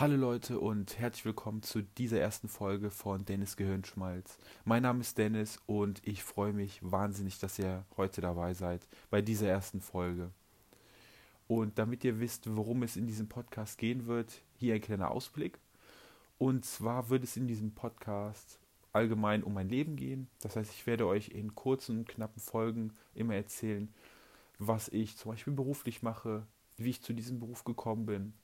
Hallo Leute und herzlich willkommen zu dieser ersten Folge von Dennis Gehirnschmalz. Mein Name ist Dennis und ich freue mich wahnsinnig, dass ihr heute dabei seid bei dieser ersten Folge. Und damit ihr wisst, worum es in diesem Podcast gehen wird, hier ein kleiner Ausblick. Und zwar wird es in diesem Podcast allgemein um mein Leben gehen. Das heißt, ich werde euch in kurzen, knappen Folgen immer erzählen, was ich zum Beispiel beruflich mache, wie ich zu diesem Beruf gekommen bin,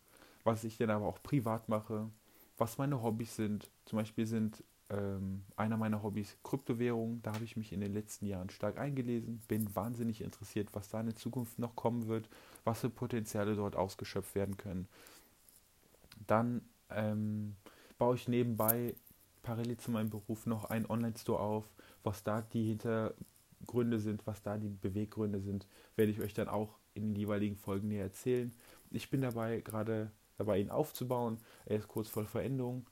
was ich dann aber auch privat mache, was meine Hobbys sind. Zum Beispiel sind ähm, einer meiner Hobbys Kryptowährungen. Da habe ich mich in den letzten Jahren stark eingelesen, bin wahnsinnig interessiert, was da in der Zukunft noch kommen wird, was für Potenziale dort ausgeschöpft werden können. Dann ähm, baue ich nebenbei parallel zu meinem Beruf noch einen Online-Store auf. Was da die Hintergründe sind, was da die Beweggründe sind, werde ich euch dann auch in den jeweiligen Folgen näher erzählen. Ich bin dabei gerade dabei, ihn aufzubauen. Er ist kurz vor Veränderung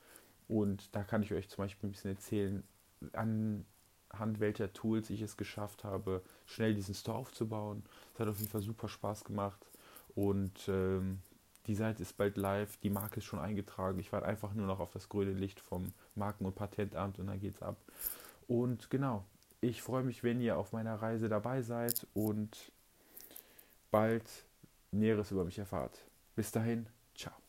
und da kann ich euch zum Beispiel ein bisschen erzählen, anhand welcher Tools ich es geschafft habe, schnell diesen Store aufzubauen. Es hat auf jeden Fall super Spaß gemacht und ähm, die Seite ist bald live, die Marke ist schon eingetragen. Ich warte einfach nur noch auf das grüne Licht vom Marken- und Patentamt und dann geht's ab. Und genau, ich freue mich, wenn ihr auf meiner Reise dabei seid und bald Näheres über mich erfahrt. Bis dahin, ciao.